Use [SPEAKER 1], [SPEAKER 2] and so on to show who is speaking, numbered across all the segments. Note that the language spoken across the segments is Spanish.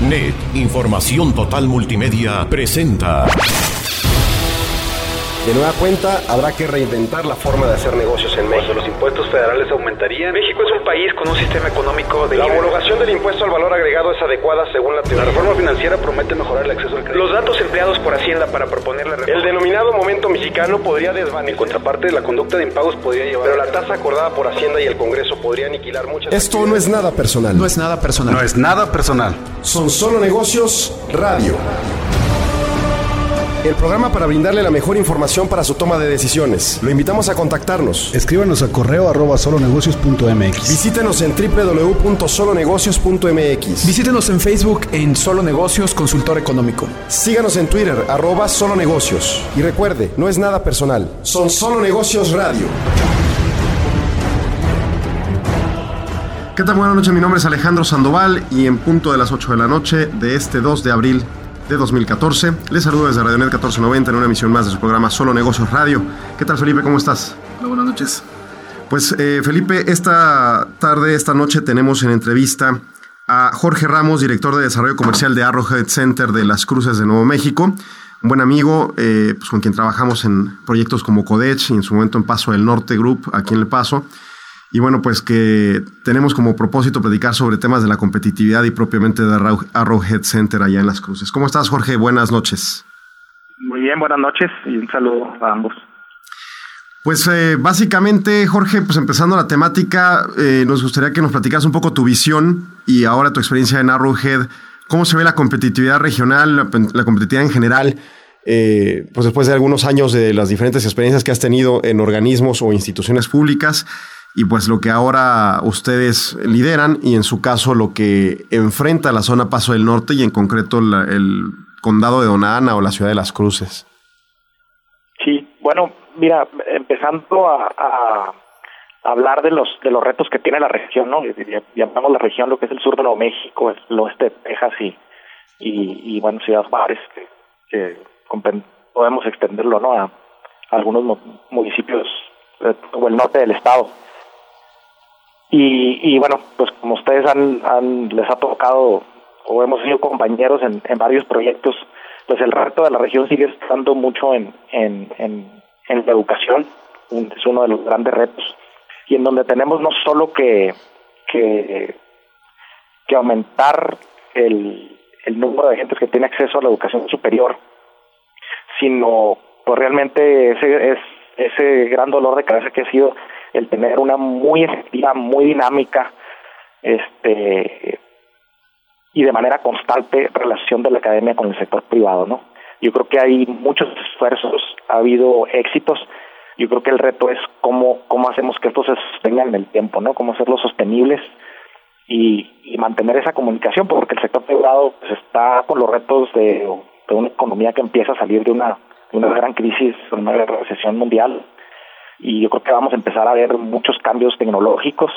[SPEAKER 1] NET, Información Total Multimedia, presenta.
[SPEAKER 2] De nueva cuenta, habrá que reinventar la forma de hacer negocios en México.
[SPEAKER 3] Los impuestos federales aumentarían.
[SPEAKER 2] México es un país con un sistema económico de... La homologación del impuesto al valor agregado es adecuada según la teoría.
[SPEAKER 3] La reforma financiera promete mejorar el acceso al crédito.
[SPEAKER 2] Los datos empleados por Hacienda para proponer la reforma. El denominado momento mexicano podría desvanecer.
[SPEAKER 3] En contraparte, la conducta de impagos podría llevar...
[SPEAKER 2] Pero la tasa acordada por Hacienda y el Congreso podría aniquilar muchas...
[SPEAKER 4] Esto no es nada personal.
[SPEAKER 5] No es nada personal.
[SPEAKER 6] No es nada personal.
[SPEAKER 4] Son solo negocios radio. El programa para brindarle la mejor información para su toma de decisiones. Lo invitamos a contactarnos.
[SPEAKER 7] Escríbanos a correo arroba solonegocios.mx.
[SPEAKER 4] Visítenos en www.solonegocios.mx.
[SPEAKER 5] Visítenos en Facebook en Solo Negocios Consultor Económico.
[SPEAKER 4] Síganos en Twitter, arroba Solo Negocios. Y recuerde, no es nada personal. Son Solo Negocios Radio. ¿Qué tal? Buenas noches, mi nombre es Alejandro Sandoval y en punto de las 8 de la noche de este 2 de abril de 2014. Les saludo desde Radionet 1490 en una emisión más de su programa Solo Negocios Radio. ¿Qué tal Felipe? ¿Cómo estás?
[SPEAKER 8] Hola, buenas noches.
[SPEAKER 4] Pues eh, Felipe, esta tarde, esta noche tenemos en entrevista a Jorge Ramos, director de Desarrollo Comercial de Arrowhead Center de Las Cruces de Nuevo México. Un buen amigo, eh, pues con quien trabajamos en proyectos como Codech y en su momento en Paso del Norte Group, aquí en El Paso. Y bueno, pues que tenemos como propósito predicar sobre temas de la competitividad y propiamente de Arrowhead Center allá en Las Cruces. ¿Cómo estás, Jorge? Buenas noches.
[SPEAKER 8] Muy bien, buenas noches y un saludo a ambos.
[SPEAKER 4] Pues eh, básicamente, Jorge, pues empezando la temática, eh, nos gustaría que nos platicaras un poco tu visión y ahora tu experiencia en Arrowhead, cómo se ve la competitividad regional, la, la competitividad en general, eh, pues después de algunos años de las diferentes experiencias que has tenido en organismos o instituciones públicas y pues lo que ahora ustedes lideran y en su caso lo que enfrenta la zona Paso del Norte y en concreto el condado de Donana o la ciudad de Las Cruces.
[SPEAKER 8] Sí, bueno, mira, empezando a, hablar de los de los retos que tiene la región, ¿no? Llamamos la región lo que es el sur de Nuevo México, el oeste de Texas y, y, bueno, Ciudad Juárez, que, podemos extenderlo, ¿no? A, algunos municipios eh, o el norte del estado. Y, bueno, pues como ustedes han, les ha tocado o hemos sido compañeros en, varios proyectos, pues el reto de la región sigue estando mucho en, en, en, la educación, es uno de los grandes retos, y en donde tenemos no solo que, que, que aumentar el, el número de gente que tiene acceso a la educación superior, sino pues realmente ese, es, ese gran dolor de cabeza que ha sido el tener una muy efectiva, muy dinámica, este y de manera constante relación de la academia con el sector privado, ¿no? Yo creo que hay muchos esfuerzos, ha habido éxitos. Yo creo que el reto es cómo cómo hacemos que esto se sostenga en el tiempo, ¿no? Cómo hacerlos sostenibles y, mantener esa comunicación, porque el sector privado pues, está con los retos de, de una economía que empieza a salir de una, de una gran crisis, una recesión mundial, y yo creo que vamos a empezar a ver muchos cambios tecnológicos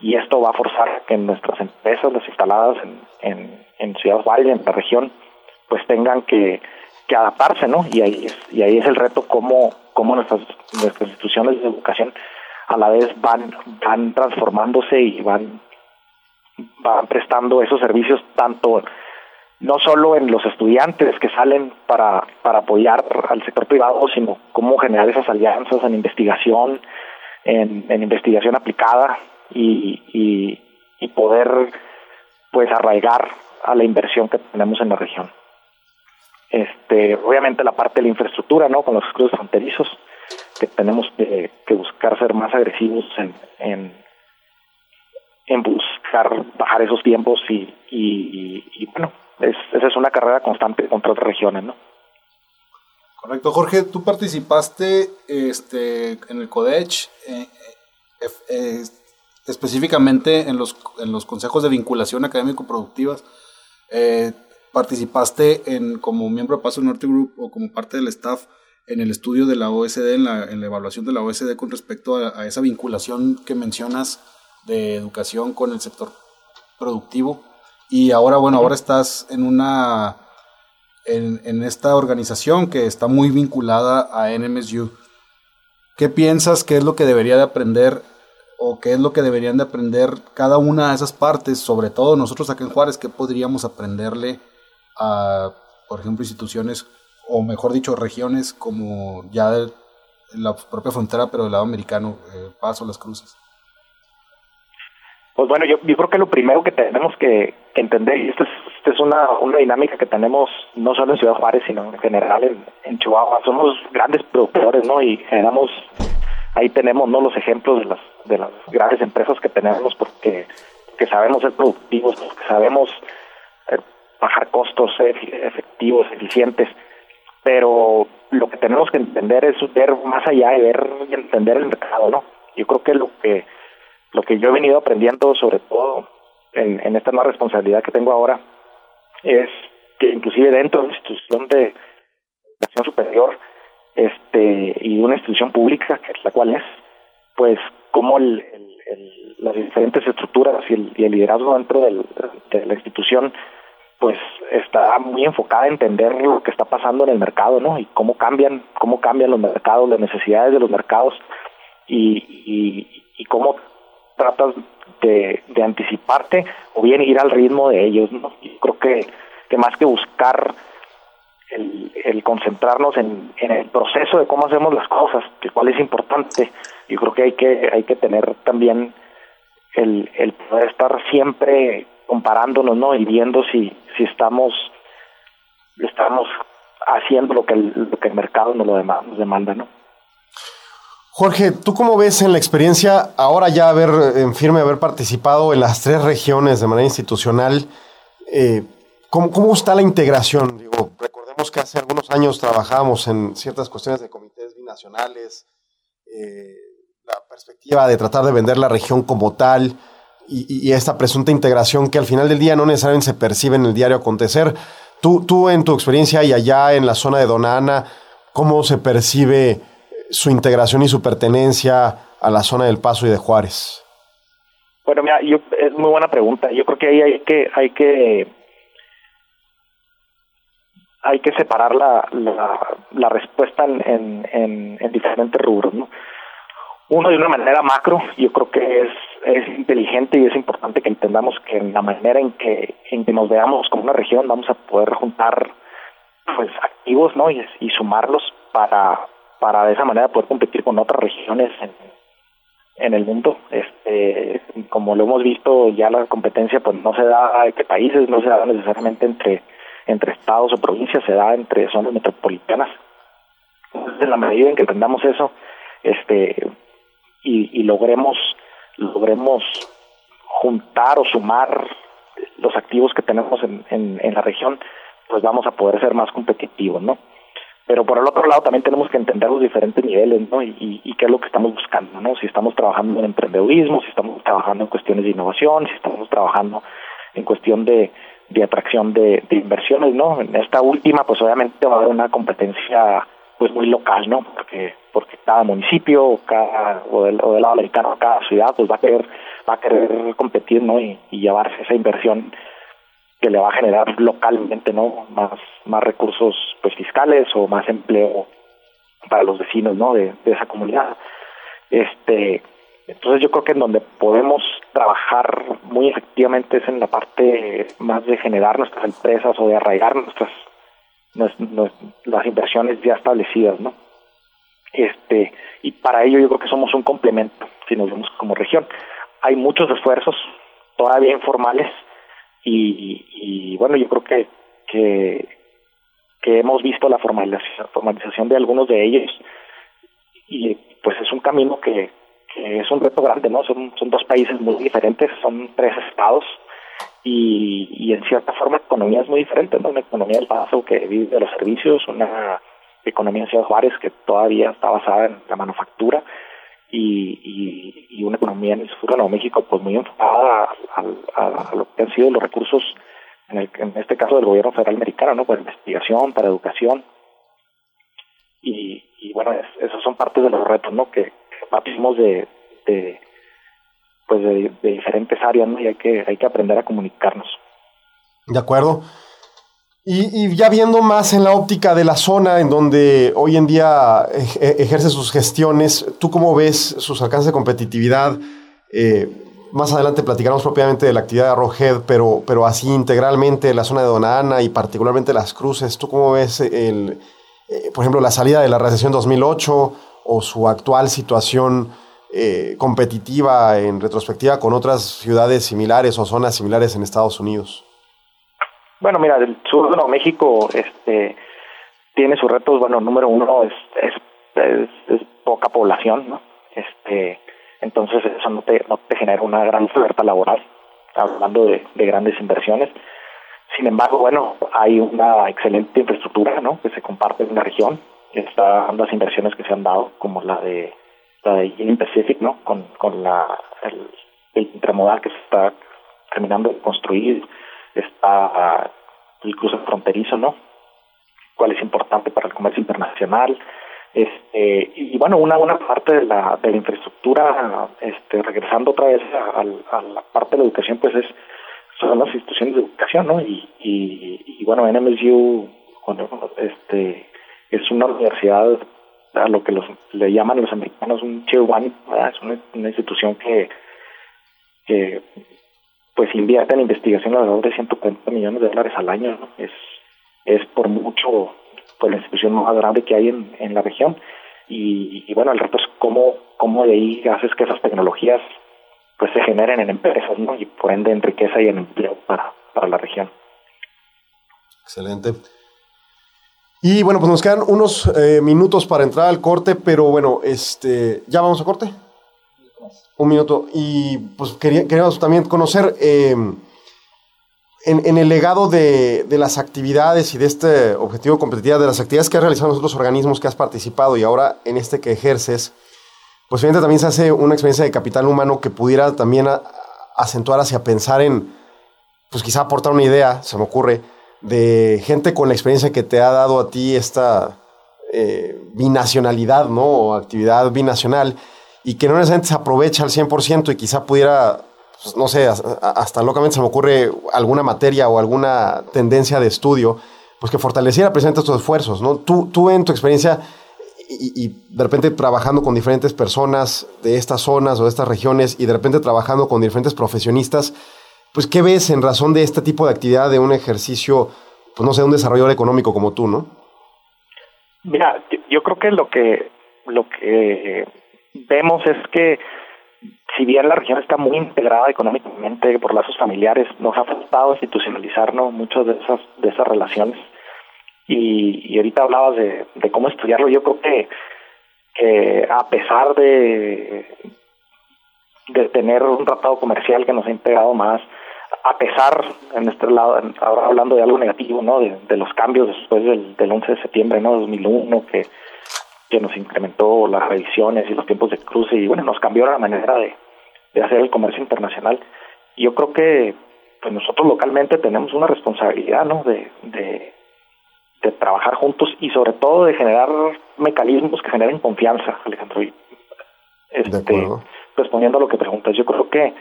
[SPEAKER 8] y esto va a forzar que nuestras empresas, las instaladas en, en, Ciudad Valle, en la región, pues tengan que, que adaptarse, ¿no? Y ahí es, y ahí es el reto cómo, cómo nuestras, nuestras instituciones de educación a la vez van, van transformándose y van, van prestando esos servicios tanto no solo en los estudiantes que salen para, para apoyar al sector privado, sino cómo generar esas alianzas en investigación, en, investigación aplicada y, y, y, poder pues arraigar a la inversión que tenemos en la región. Este, obviamente la parte de la infraestructura, ¿no? Con los cruces fronterizos, que tenemos que, buscar ser más agresivos en, en, en buscar bajar esos tiempos y, y, y bueno, es, esa es una carrera constante contra otras regiones, ¿no?
[SPEAKER 9] Correcto, Jorge, tú participaste este, en el CODECH, eh, eh, eh, específicamente en los, en los consejos de vinculación académico-productivas. participaste en, como miembro de Paso Norte Group o como parte del staff en el estudio de la OSD, en la, en la evaluación de la OSD con respecto a, esa vinculación que mencionas de educación con el sector productivo. Y ahora, bueno, ahora estás en una, en, esta organización que está muy vinculada a NMSU. ¿Qué piensas que es lo que debería de aprender o qué es lo que deberían de aprender cada una de esas partes, sobre todo nosotros acá en Juárez, qué podríamos aprenderle a, por ejemplo, instituciones, o mejor dicho, regiones como ya la propia frontera, pero del lado americano, eh, Paso, Las Cruces.
[SPEAKER 8] Pues bueno, yo, yo creo que lo primero que tenemos que, entender, y esto es, es una, una dinámica que tenemos no solo en Ciudad Juárez, sino en general en, en Chihuahua, somos grandes productores, ¿no? Y generamos, ahí tenemos, ¿no? Los ejemplos de las, de las grandes empresas que tenemos porque que sabemos ser productivos, que sabemos eh, bajar costos efectivos, eficientes, pero lo que tenemos que entender es ver más allá y ver y entender el mercado, ¿no? Yo creo que lo que lo que yo he venido aprendiendo, sobre todo en, esta nueva responsabilidad que tengo ahora, es que inclusive dentro de una institución de educación superior este y una institución pública, que es la cual es, pues como el, las diferentes estructuras y el, liderazgo dentro de la institución pues está muy enfocada a entender lo que está pasando en el mercado, ¿no? Y cómo cambian, cómo cambian los mercados, las necesidades de los mercados y, y, y cómo tratas de, anticiparte o bien ir al ritmo de ellos. ¿no? Yo creo que, que más que buscar el, el concentrarnos en, en, el proceso de cómo hacemos las cosas, que cuál es importante, yo creo que hay que, hay que tener también el, el poder estar siempre comparándonos ¿no? y viendo si, si estamos, estamos haciendo lo que el, lo que el mercado nos lo demanda, nos demanda, ¿no?
[SPEAKER 10] Jorge, ¿tú cómo ves en la experiencia ahora ya haber en firme haber participado en las tres regiones de manera institucional? Eh, ¿cómo, ¿cómo, está la integración? Digo, recordemos que hace algunos años trabajábamos en ciertas cuestiones de comités binacionales, eh, la perspectiva de tratar de vender la región como tal y, esta presunta integración que al final del día no necesariamente se percibe en el diario acontecer. Tú, tú en tu experiencia y allá en la zona de Donana, ¿cómo se percibe? Su integración y su pertenencia a la zona del Paso y de Juárez?
[SPEAKER 8] Bueno, mira, yo, es muy buena pregunta. Yo creo que ahí hay que hay que hay que separar la, la, respuesta en, en, en, diferentes rubros, ¿no? Uno de una manera macro, yo creo que es, es inteligente y es importante que entendamos que en la manera en que, en que nos veamos como una región vamos a poder juntar pues activos, ¿no? Y sumarlos para para de esa manera poder competir con otras regiones en, el mundo. Este, como lo hemos visto, ya la competencia pues no se da entre países, no se da necesariamente entre entre estados o provincias, se da entre zonas metropolitanas. Entonces, en la medida en que entendamos eso, este y, logremos logremos juntar o sumar los activos que tenemos en, en, en la región, pues vamos a poder ser más competitivos, ¿no? Pero por el otro lado también tenemos que entender los diferentes niveles, ¿no? Y, qué es lo que estamos buscando, ¿no? Si estamos trabajando en emprendedurismo, si estamos trabajando en cuestiones de innovación, si estamos trabajando en cuestión de, de atracción de, inversiones, ¿no? En esta última, pues obviamente va a haber una competencia pues muy local, ¿no? Porque porque cada municipio, cada o del, o del lado americano, cada ciudad, pues va a querer va a querer competir, ¿no? Y llevarse esa inversión que le va a generar localmente no más más recursos pues fiscales o más empleo para los vecinos no de, esa comunidad. Este entonces yo creo que en donde podemos trabajar muy efectivamente es en la parte más de generar nuestras empresas o de arraigar nuestras, las inversiones ya establecidas no este y para ello yo creo que somos un complemento si nos vemos como región. Hay muchos esfuerzos todavía informales y, y bueno, yo creo que, que, hemos visto la formalización, formalización de algunos de ellos y pues es un camino que, que es un reto grande, ¿no? Son, son dos países muy diferentes, son tres estados y, y en cierta forma la economía es muy diferente, ¿no? Una economía del paso que vive de los servicios, una economía en Ciudad Juárez que todavía está basada en la manufactura y, y, una economía en el sur de Nuevo México pues muy enfocada a, lo que han sido los recursos en, el, en este caso del gobierno federal americano no para investigación para educación. Y, y bueno esos son partes de los retos no que, partimos de, de pues de, de, diferentes áreas no y hay que hay que aprender a comunicarnos.
[SPEAKER 10] De acuerdo y, ya viendo más en la óptica de la zona en donde hoy en día ejerce sus gestiones, ¿tú cómo ves sus alcances de competitividad
[SPEAKER 4] Eh, más adelante platicaremos propiamente de la actividad de Arrowhead, pero, pero así integralmente la zona de Donana y particularmente las cruces. ¿Tú cómo ves, el, eh, por ejemplo, la salida de la recesión 2008 o su actual situación eh, competitiva en retrospectiva con otras ciudades similares o zonas similares en Estados Unidos?
[SPEAKER 8] Bueno, mira, el sur de Nuevo México este, tiene sus retos. Bueno, número uno es, es, poca población, ¿no? Este, entonces eso no te, no te genera una gran oferta laboral, hablando de, grandes inversiones. Sin embargo, bueno, hay una excelente infraestructura ¿no? que se comparte en la región. Están las inversiones que se han dado, como la de la de Union Pacific, ¿no? con, con la, el, el intermodal que se está terminando de construir, está el cruce fronterizo, ¿no? cuál es importante para el comercio internacional, este, y bueno, una buena parte de la, de la infraestructura, este, regresando otra vez a, la parte de la educación, pues es son las instituciones de educación, ¿no? Y, y, bueno, NMSU este, es una universidad a lo que los, le llaman los americanos un Tier One, es una, institución que, que pues invierte en investigación alrededor de 140 millones de dólares al año, ¿no? Es, es por mucho pues la institución más grande que hay en, en la región. Y, bueno, el reto es cómo, cómo de ahí haces que esas tecnologías pues se generen en empresas, ¿no? Y por ende en riqueza y en empleo para, para la región.
[SPEAKER 4] Excelente. Y bueno, pues nos quedan unos eh, minutos para entrar al corte, pero bueno, este, ¿ya vamos a corte? Un minuto. Y pues queríamos también conocer... Eh, en, el legado de, las actividades y de este objetivo competitivo, de las actividades que has realizado en los otros organismos que has participado y ahora en este que ejerces, pues obviamente también se hace una experiencia de capital humano que pudiera también acentuar hacia pensar en, pues quizá aportar una idea, se me ocurre, de gente con la experiencia que te ha dado a ti esta eh, binacionalidad, ¿no? O actividad binacional y que no necesariamente se aprovecha al 100% y quizá pudiera pues, no sé, hasta locamente se me ocurre alguna materia o alguna tendencia de estudio, pues que fortaleciera precisamente estos esfuerzos, ¿no? Tú, tú en tu experiencia y, de repente trabajando con diferentes personas de estas zonas o de estas regiones y de repente trabajando con diferentes profesionistas, pues ¿qué ves en razón de este tipo de actividad de un ejercicio, pues no sé, un desarrollador económico como tú, ¿no?
[SPEAKER 8] Mira, yo creo que lo que lo que vemos es que si bien la región está muy integrada económicamente por lazos familiares, nos ha faltado institucionalizarnos muchas de esas, de esas relaciones. Y, y ahorita hablabas de, de, cómo estudiarlo. Yo creo que, que a pesar de, de tener un tratado comercial que nos ha integrado más, a pesar, en este lado, ahora hablando de algo negativo, ¿no? De, los cambios después del, del 11 de septiembre, ¿no? 2001, que que nos incrementó las revisiones y los tiempos de cruce y bueno, nos cambió la manera de, de hacer el comercio internacional. Y yo creo que pues nosotros localmente tenemos una responsabilidad, ¿no? De, de, trabajar juntos y sobre todo de generar mecanismos que generen confianza, Alejandro. este, respondiendo a lo que preguntas, yo creo que,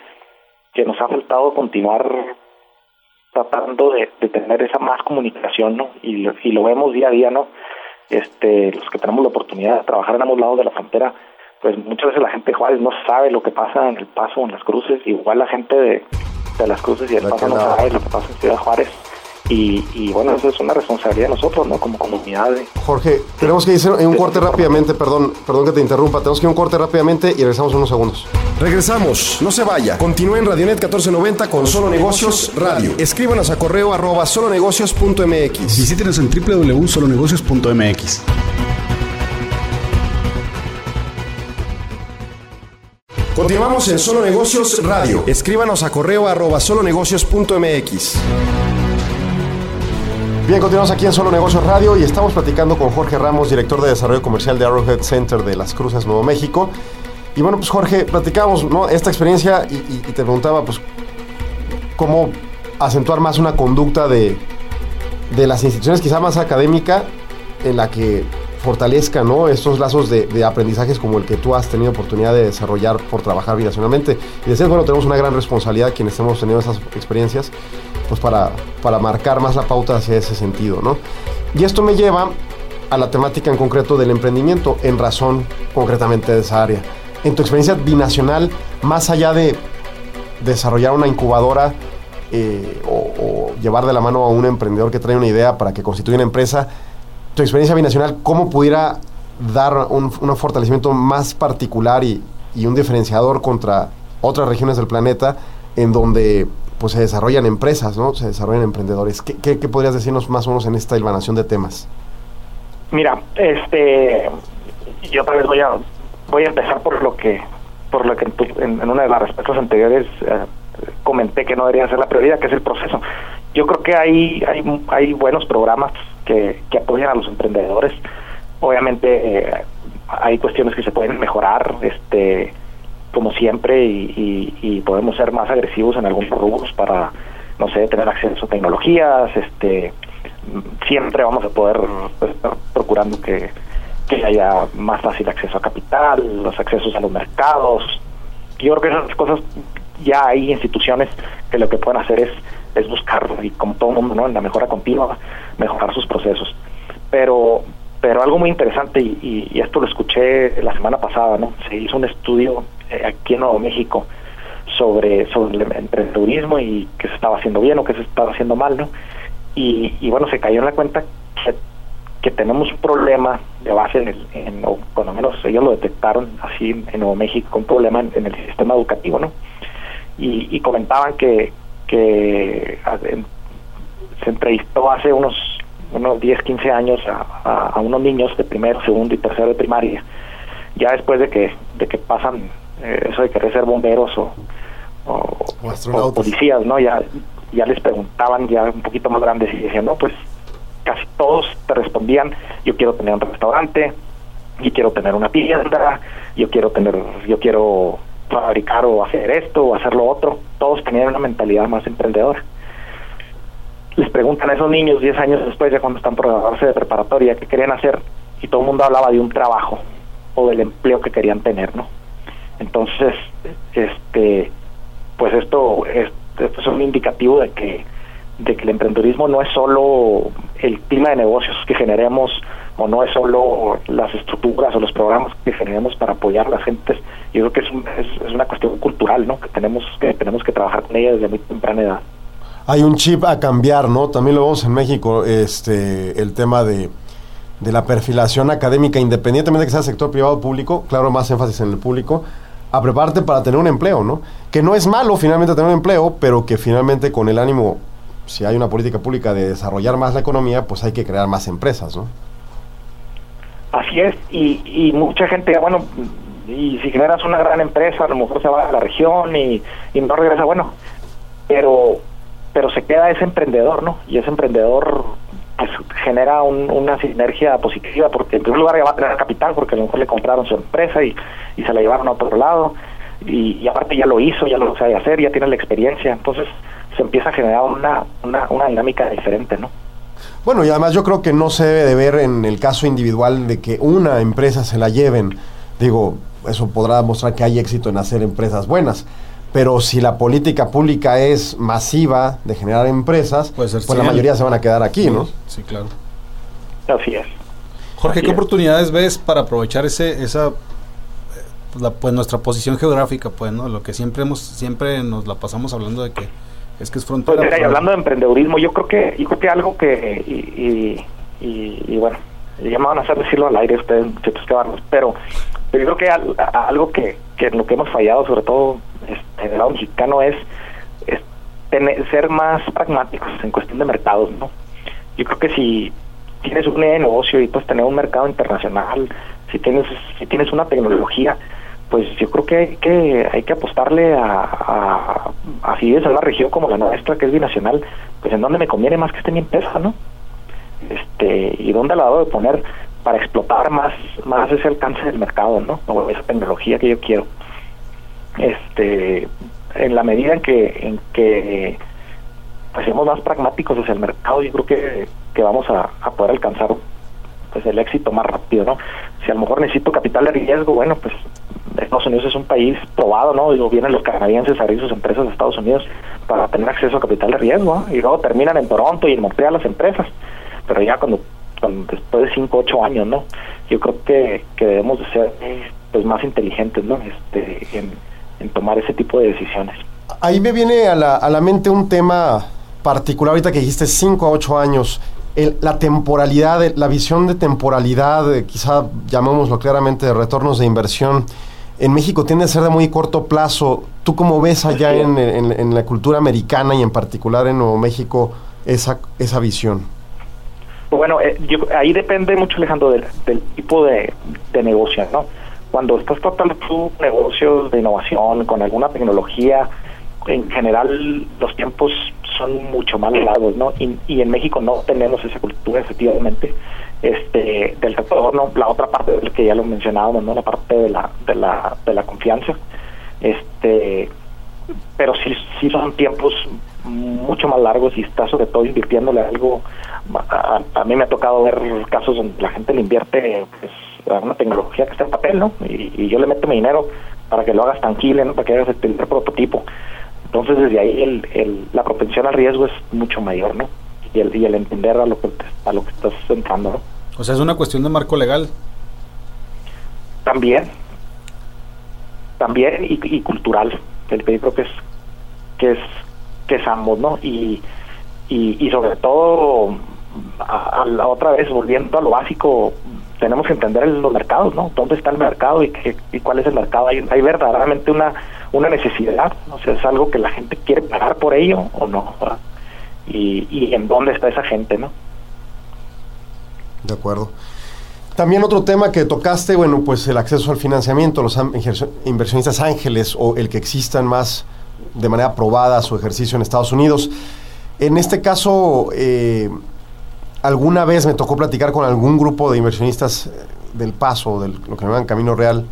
[SPEAKER 8] que nos ha faltado continuar tratando de, de tener esa más comunicación, ¿no? Y, y lo vemos día a día, ¿no? Este, los que tenemos la oportunidad de trabajar en ambos lados de la frontera, pues muchas veces la gente de Juárez no sabe lo que pasa en el paso, en las cruces, igual la gente de, de las cruces y el paso no sabe lo que pasa en Ciudad Juárez. Y, y, bueno, eso es una responsabilidad de nosotros, ¿no? Como comunidad.
[SPEAKER 4] Jorge, tenemos que ir en un corte rápidamente, perdón, perdón que te interrumpa, tenemos que ir un corte rápidamente y regresamos unos segundos.
[SPEAKER 11] Regresamos, no se vaya. Continúe en Radionet 1490 con Solo Negocios Radio. Escríbanos a correo arroba solonegocios.mx.
[SPEAKER 9] Visítenos en www.solonegocios.mx.
[SPEAKER 11] Continuamos en Solo Negocios Radio. Escríbanos a correo arroba solonegocios.mx.
[SPEAKER 4] Bien, continuamos aquí en Solo Negocios Radio y estamos platicando con Jorge Ramos, director de desarrollo comercial de Arrowhead Center de Las Cruces, Nuevo México. Y bueno, pues Jorge, platicamos ¿no? esta experiencia y, te preguntaba, pues, cómo acentuar más una conducta de, de las instituciones quizá más académica en la que fortalezca ¿no? estos lazos de, de, aprendizajes como el que tú has tenido oportunidad de desarrollar por trabajar binacionalmente. Y decías, bueno, tenemos una gran responsabilidad quienes hemos tenido esas experiencias, pues para, para marcar más la pauta hacia ese sentido, ¿no? Y esto me lleva a la temática en concreto del emprendimiento, en razón concretamente de esa área. en tu experiencia binacional, más allá de desarrollar una incubadora eh, o, llevar de la mano a un emprendedor que trae una idea para que constituya una empresa, tu experiencia binacional, ¿cómo pudiera dar un, fortalecimiento más particular y, un diferenciador contra otras regiones del planeta en donde pues se desarrollan empresas, ¿no? Se desarrollan emprendedores. ¿Qué, qué, podrías decirnos más o menos en esta hilvanación de temas?
[SPEAKER 8] Mira, este, yo tal vez voy a voy a empezar por lo que por lo que en, una de las respuestas anteriores eh, comenté que no debería ser la prioridad, que es el proceso. Yo creo que hay hay, hay buenos programas que, que apoyan a los emprendedores. Obviamente eh, hay cuestiones que se pueden mejorar, este como siempre, y, y, podemos ser más agresivos en algunos rubros para, no sé, tener acceso a tecnologías, este siempre vamos a poder pues, estar procurando que que haya más fácil acceso a capital, los accesos a los mercados. Yo creo que esas cosas ya hay instituciones que lo que pueden hacer es, es buscar, y como todo mundo, ¿no? en la mejora continua, mejorar sus procesos. Pero pero algo muy interesante, y, y, esto lo escuché la semana pasada, ¿no? Se hizo un estudio aquí en Nuevo México sobre, sobre el emprendedurismo y qué se estaba haciendo bien o qué se estaba haciendo mal, ¿no? Y, y bueno, se cayó en la cuenta que que tenemos un problema de base en, el, en o cuando menos ellos lo detectaron así en Nuevo México, un problema en, el sistema educativo, ¿no? Y, comentaban que, que se entrevistó hace unos unos 10, 15 años a, unos niños de primero, segundo y tercero de primaria, ya después de que de que pasan eh, eso de querer ser bomberos o, o, policías, ¿no? Ya ya les preguntaban ya un poquito más grandes y decían, no, pues casi todos te respondían, yo quiero tener un restaurante, yo quiero tener una tienda, yo quiero tener, yo quiero fabricar o hacer esto o hacer lo otro. Todos tenían una mentalidad más emprendedora. Les preguntan a esos niños 10 años después, ya cuando están por graduarse de preparatoria, qué querían hacer y todo el mundo hablaba de un trabajo o del empleo que querían tener, ¿no? Entonces, este, pues esto, esto es un indicativo de que de que el emprendedurismo no es solo el clima de negocios que generemos o no es solo las estructuras o los programas que generemos para apoyar a las gentes. Yo creo que es, es, una cuestión cultural, ¿no? Que tenemos que tenemos que trabajar con ella desde muy temprana edad.
[SPEAKER 4] Hay un chip a cambiar, ¿no? También lo vemos en México, este, el tema de, de la perfilación académica, independientemente de que sea sector privado o público, claro, más énfasis en el público, a prepararte para tener un empleo, ¿no? Que no es malo finalmente tener un empleo, pero que finalmente con el ánimo si hay una política pública de desarrollar más la economía, pues hay que crear más empresas, ¿no?
[SPEAKER 8] Así es, y, y mucha gente, bueno, y si generas una gran empresa, a lo mejor se va a la región y, no regresa, bueno, pero pero se queda ese emprendedor, ¿no? Y ese emprendedor pues, genera una sinergia positiva porque en primer lugar ya va a tener capital porque a lo mejor le compraron su empresa y, y se la llevaron a otro lado y, y aparte ya lo hizo, ya lo sabe hacer, ya tiene la experiencia, entonces se empieza a generar una, una, una dinámica diferente, ¿no?
[SPEAKER 4] Bueno, y además yo creo que no se debe de ver en el caso individual de que una empresa se la lleven. Digo, eso podrá mostrar que hay éxito en hacer empresas buenas. Pero si la política pública es masiva de generar empresas, pues la mayoría se van a quedar aquí, ¿no?
[SPEAKER 9] Sí, claro.
[SPEAKER 8] Así es.
[SPEAKER 9] Jorge, ¿qué oportunidades ves para aprovechar ese, esa, eh, pues nuestra posición geográfica, pues, ¿no? Lo que siempre hemos, siempre nos la pasamos hablando de que es que es frontera.
[SPEAKER 8] Pues hablando de emprendedurismo, yo creo que, yo creo que algo que, y, y, y, bueno, ya me van a hacer decirlo al aire ustedes, muchachos que pero, pero yo creo que algo que, que lo que hemos fallado, sobre todo este, del lado mexicano, es, tener, ser más pragmáticos en cuestión de mercados, ¿no? Yo creo que si tienes un negocio y pues tener un mercado internacional, si tienes, si tienes una tecnología, pues yo creo que hay que, hay que apostarle a, a, así es, a una región como la nuestra, que es binacional, pues en donde me conviene más que esté mi empresa, ¿no? Este, y dónde la debo de poner para explotar más, más ese alcance del mercado, ¿no? O esa tecnología que yo quiero. Este, en la medida en que, en que pues seamos más pragmáticos hacia el mercado, yo creo que, que vamos a, poder alcanzar pues el éxito más rápido, ¿no? Si a lo mejor necesito capital de riesgo, bueno, pues Estados Unidos es un país probado, ¿no? Digo, vienen los canadienses a abrir sus empresas a Estados Unidos para tener acceso a capital de riesgo, y luego terminan en Toronto y en Montreal las empresas, pero ya cuando, después de 5, 8 años, ¿no? Yo creo que, que debemos de ser pues más inteligentes, ¿no? Este, en, en tomar ese tipo de decisiones.
[SPEAKER 4] Ahí me viene a la, a la mente un tema particular, ahorita que dijiste 5 a 8 años, el, la temporalidad, la visión de temporalidad, eh, quizá llamémoslo claramente de retornos de inversión, en México tiende a ser de muy corto plazo. ¿Tú cómo ves allá en, en, en, la cultura americana y en particular en Nuevo México esa, esa visión?
[SPEAKER 8] Bueno, eh, yo, ahí depende mucho, Alejandro, del, tipo de, negocio, ¿no? Cuando estás tratando tu negocios de innovación con alguna tecnología, en general los tiempos son mucho más largos, ¿no? Y, en México no tenemos esa cultura, efectivamente, este, del retorno. La otra parte del que ya lo mencionábamos, ¿no? La parte de la, de la, de la confianza. Este, pero sí, sí son tiempos mucho más largos y está sobre todo invirtiéndole algo. A, a, mí me ha tocado ver casos donde la gente le invierte pues, a una tecnología que está en papel, ¿no? Y, y yo le meto mi dinero para que lo hagas tangible, ¿no? Para que hagas el primer prototipo. Entonces desde ahí el, el, la propensión al riesgo es mucho mayor, ¿no? Y el, y el entender a lo que te, a lo que estás entrando, ¿no?
[SPEAKER 9] O sea, es una cuestión de marco legal.
[SPEAKER 8] También, también y, y cultural. El creo que es que es que es ambos, ¿no? Y, y, y sobre todo a, la otra vez volviendo a lo básico tenemos que entender los mercados, ¿no? ¿Dónde está el mercado y, qué, y cuál es el mercado? Hay, hay verdaderamente una, una necesidad, o sea, es algo que la gente quiere pagar por ello o no. Y, y en dónde está esa gente, ¿no?
[SPEAKER 4] De acuerdo. También otro tema que tocaste, bueno, pues el acceso al financiamiento, los inversionistas ángeles o el que existan más de manera probada su ejercicio en Estados Unidos. En este caso, eh, alguna vez me tocó platicar con algún grupo de inversionistas del paso, del lo que llaman Camino Real,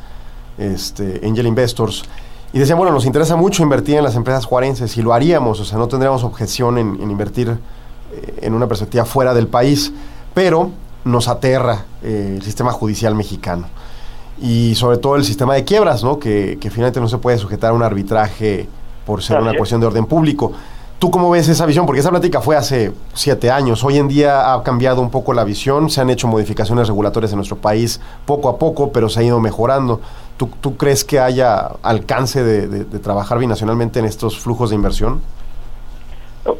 [SPEAKER 4] este, Angel Investors, y decían, bueno, nos interesa mucho invertir en las empresas juarenses y lo haríamos, o sea, no tendríamos objeción en, en invertir eh, en una perspectiva fuera del país, pero nos aterra eh, el sistema judicial mexicano y sobre todo el sistema de quiebras, ¿no? que, que finalmente no se puede sujetar a un arbitraje por ser una cuestión de orden público. ¿Tú cómo ves esa visión? Porque esa plática fue hace siete años. Hoy en día ha cambiado un poco la visión, se han hecho modificaciones regulatorias en nuestro país poco a poco, pero se ha ido mejorando. ¿Tú, tú crees que haya alcance de, trabajar binacionalmente en estos flujos de inversión?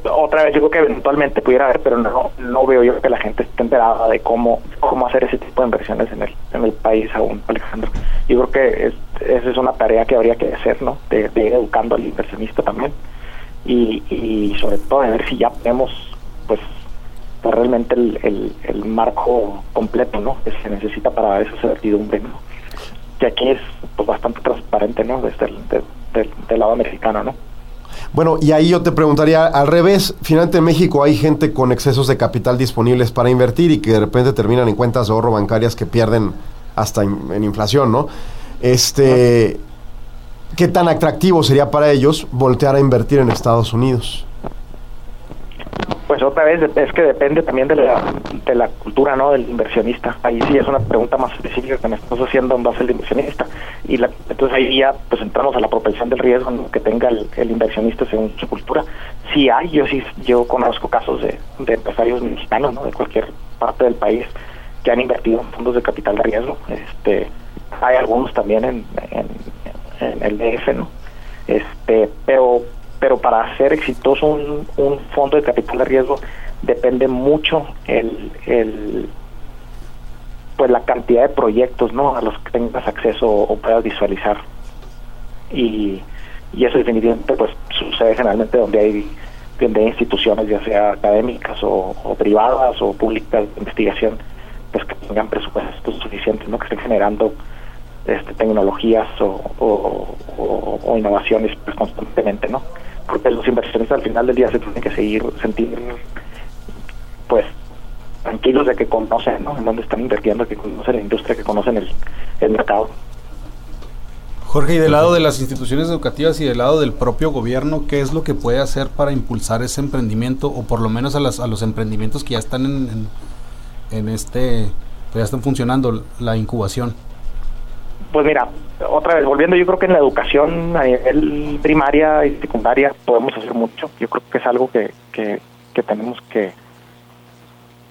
[SPEAKER 8] otra vez digo que eventualmente pudiera haber, pero no, no veo yo que la gente esté enterada de cómo, cómo hacer ese tipo de inversiones en el, en el país aún, Alejandro. Yo creo que es, esa es una tarea que habría que hacer, ¿no? De, de ir educando al inversionista también. Y, y sobre todo de ver si ya tenemos, pues, realmente el, el, el, marco completo, ¿no? Que se necesita para dar esa certidumbre, ¿no? Que aquí es pues, bastante transparente, ¿no? Desde el de, de, del lado americano, ¿no?
[SPEAKER 4] Bueno, y ahí yo te preguntaría, al revés, finalmente en México hay gente con excesos de capital disponibles para invertir y que de repente terminan en cuentas de ahorro bancarias que pierden hasta en, en inflación, ¿no? Este, ¿Qué tan atractivo sería para ellos voltear a invertir en Estados Unidos?
[SPEAKER 8] Pues otra vez es que depende también de la, de la cultura no del inversionista. Ahí sí es una pregunta más específica que me haciendo en base al inversionista. Y la, entonces ahí ya pues entramos a la propensión del riesgo que tenga el, el, inversionista según su cultura. Sí hay, yo sí yo conozco casos de, empresarios mexicanos ¿no? de cualquier parte del país que han invertido en fondos de capital de riesgo. Este, hay algunos también en, en el DF, ¿no? Este, pero pero para ser exitoso un, un, fondo de capital de riesgo depende mucho el, el pues la cantidad de proyectos no a los que tengas acceso o, puedas visualizar. Y, y eso definitivamente pues sucede generalmente donde hay donde hay instituciones ya sea académicas o, o privadas o públicas de investigación pues que tengan presupuestos suficientes no que estén generando este, tecnologías o, innovaciones pues, constantemente, ¿no? Porque los inversionistas al final del día se tienen que seguir, sentir, pues, tranquilos de que conocen, ¿no? En dónde están invirtiendo, que conocen la industria, que conocen el, el mercado.
[SPEAKER 9] Jorge, y del lado de las instituciones educativas y del lado del propio gobierno, ¿qué es lo que puede hacer para impulsar ese emprendimiento o por lo menos a, las, a los emprendimientos que ya están en, en, este, ya están funcionando, la incubación?
[SPEAKER 8] Pues mira, otra vez, volviendo, yo creo que en la educación a nivel primaria y secundaria podemos hacer mucho. Yo creo que es algo que, que, que tenemos que,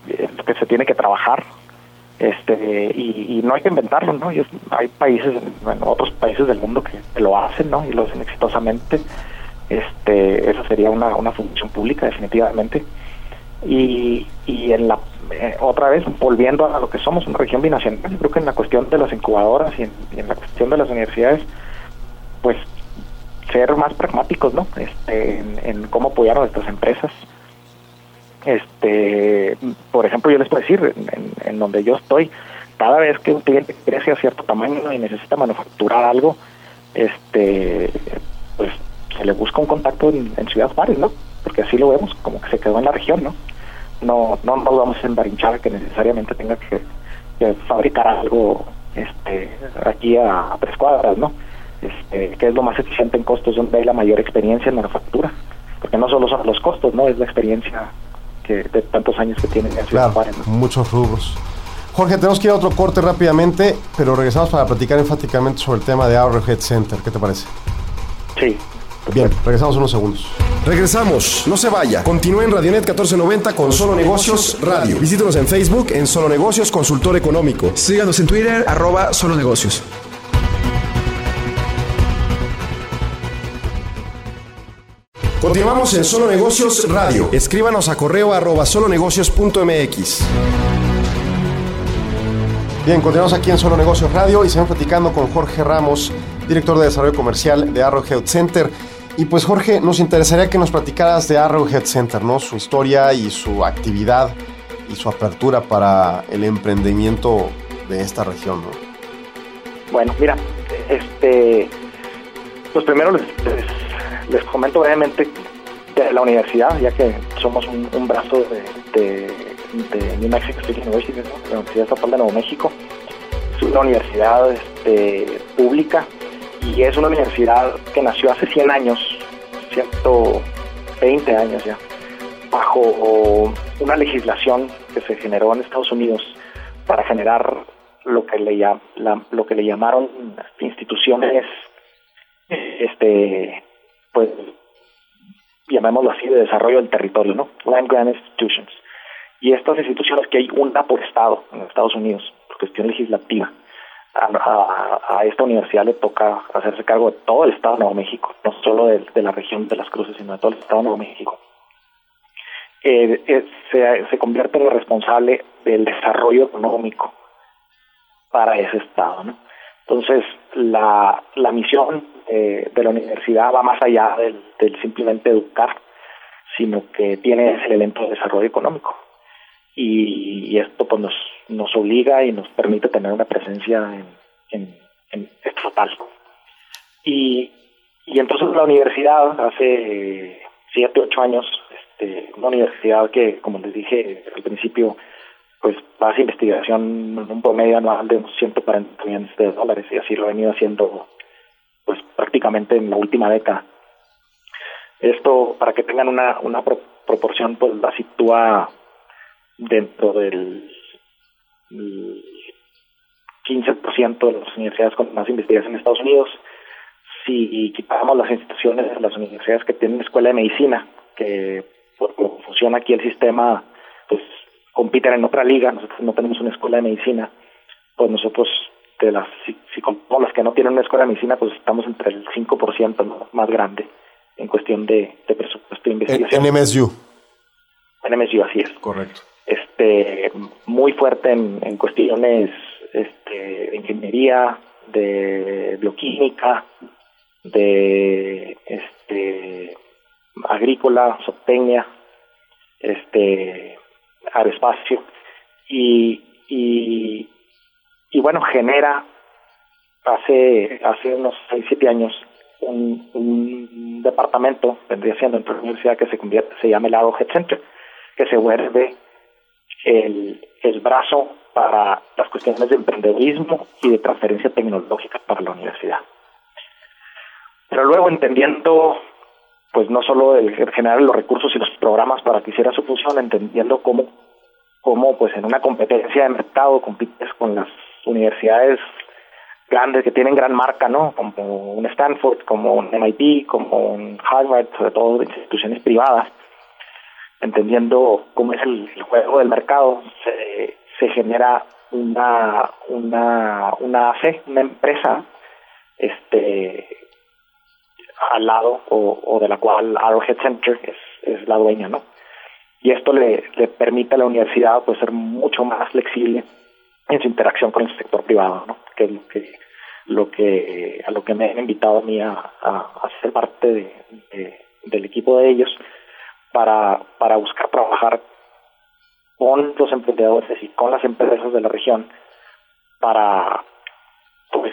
[SPEAKER 8] que se tiene que trabajar. Este, y, no hay que inventarlo, ¿no? hay países, bueno, otros países del mundo que, lo hacen, ¿no? Y lo hacen exitosamente. Este, esa sería una, una función pública, definitivamente. Y, y en la eh, otra vez volviendo a lo que somos una región binacional creo que en la cuestión de las incubadoras y en, la cuestión de las universidades pues ser más pragmáticos no este, en, cómo apoyar a nuestras empresas. Este por ejemplo yo les puedo decir en, donde yo estoy cada vez que un cliente crece a cierto tamaño y necesita manufacturar algo este pues se le busca un contacto en, en Ciudad Juárez no porque así lo vemos como que se quedó en la región no no no nos vamos a embarinchar que necesariamente tenga que, fabricar algo este aquí a, tres cuadras, ¿no? Este, que es lo más eficiente en costos donde hay la mayor experiencia en manufactura, porque no solo son los costos, ¿no? Es la experiencia que de tantos años que tiene
[SPEAKER 4] claro, muchos rubros. Jorge, tenemos que ir a otro corte rápidamente, pero regresamos para platicar enfáticamente sobre el tema de Arrowhead Center. ¿Qué te parece?
[SPEAKER 8] Sí,
[SPEAKER 4] Bien, regresamos unos segundos.
[SPEAKER 6] Regresamos, no se vaya. Continúa en Radionet 1490 con Solo Negocios Radio. Visítanos en Facebook en Solo Negocios Consultor Económico.
[SPEAKER 5] Síganos en Twitter, arroba Solo Negocios.
[SPEAKER 6] Continuamos en Solo Negocios Radio. Escríbanos a correo arroba solonegocios.mx.
[SPEAKER 4] Bien, continuamos aquí en Solo Negocios Radio y seguimos platicando con Jorge Ramos, director de desarrollo comercial de Arrowhead Center. Y pues Jorge, nos interesaría que nos platicaras de Arrowhead Center, ¿no? Su historia y su actividad y su apertura para el emprendimiento de esta región, ¿no?
[SPEAKER 8] Bueno, mira, este, pues primero les, comento brevemente de la universidad, ya que somos un, brazo de, de, New Mexico State University, la Universidad Estatal de Nuevo México. Es una universidad este, pública y es una universidad que nació hace 100 años, 120 años ya, bajo una legislación que se generó en Estados Unidos para generar lo que le, le llamaron instituciones, este, pues, llamémoslo así, de desarrollo del territorio, ¿no? Land Grant Institutions. Y estas instituciones que hay una por estado en Estados Unidos, por cuestión legislativa a, esta universidad le toca hacerse cargo de todo el Estado de Nuevo México, no solo de, la región de las Cruces, sino de todo el Estado de Nuevo México. Eh, eh, se, convierte en el responsable del desarrollo económico para ese Estado. Entonces, la, la misión de la universidad va más allá del, simplemente educar, sino que tiene ese elemento de desarrollo económico y, esto pues nos, nos obliga y nos permite tener una presencia en, en, estatal. Y, y entonces la universidad hace siete, ocho años, este, una universidad que, como les dije al principio, pues hace investigación en un promedio anual de unos 140 millones de dólares y así lo ha venido haciendo pues prácticamente en la última década. Esto, para que tengan una, una proporción, pues la sitúa dentro del 15% de las universidades con más investigación en Estados Unidos. Si quitamos las instituciones, las universidades que tienen escuela de medicina, que por cómo funciona aquí el sistema, pues compiten en otra liga, nosotros no tenemos una escuela de medicina, pues nosotros de las, si, si las que no tienen una escuela de medicina, pues estamos entre el 5% más grande en cuestión de, presupuesto de investigación.
[SPEAKER 4] En, en MSU.
[SPEAKER 8] En MSU, así es.
[SPEAKER 4] Correcto
[SPEAKER 8] este muy fuerte en, cuestiones este, de ingeniería, de bioquímica, de este agrícola, zootecnia, este aeroespacio. Y, y, y bueno genera hace hace unos 6 7 años un, departamento vendría siendo en la universidad que se convierte se llama el Arrowhead Center que se vuelve el, el brazo para las cuestiones de emprendedurismo y de transferencia tecnológica para la universidad. Pero luego entendiendo, pues no solo el generar los recursos y los programas para que hiciera su función, entendiendo cómo, cómo pues en una competencia de mercado compites con las universidades grandes que tienen gran marca, ¿no? Como un Stanford, como un MIT, como un Harvard, sobre todo instituciones privadas entendiendo cómo es el, juego del mercado, se, genera una, una, una AFE, una empresa, este, al lado o, de la cual Arrowhead Center es, la dueña, ¿no? Y esto le, permite a la universidad pues ser mucho más flexible en su interacción con el sector privado, ¿no? Que es lo que, lo que a lo que me han invitado a mí a, a, ser parte de, del equipo de ellos para, para buscar trabajar con los emprendedores y con las empresas de la región para pues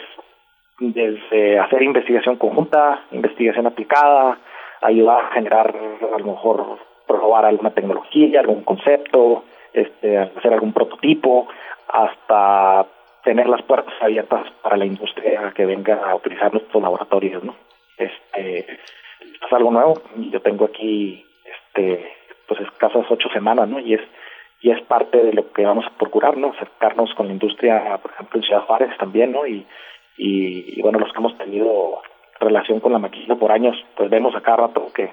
[SPEAKER 8] desde hacer investigación conjunta, investigación aplicada, ayudar a generar a lo mejor probar alguna tecnología, algún concepto, este, hacer algún prototipo, hasta tener las puertas abiertas para la industria que venga a utilizar nuestros laboratorios, ¿no? Este, es algo nuevo. Yo tengo aquí, este, pues escasas ocho semanas, ¿no? Y es y es parte de lo que vamos a procurar, ¿no? Acercarnos con la industria, por ejemplo, en Ciudad Juárez también, ¿no? Y, y, bueno, los que hemos tenido relación con la maquinaria por años, pues vemos a cada rato que,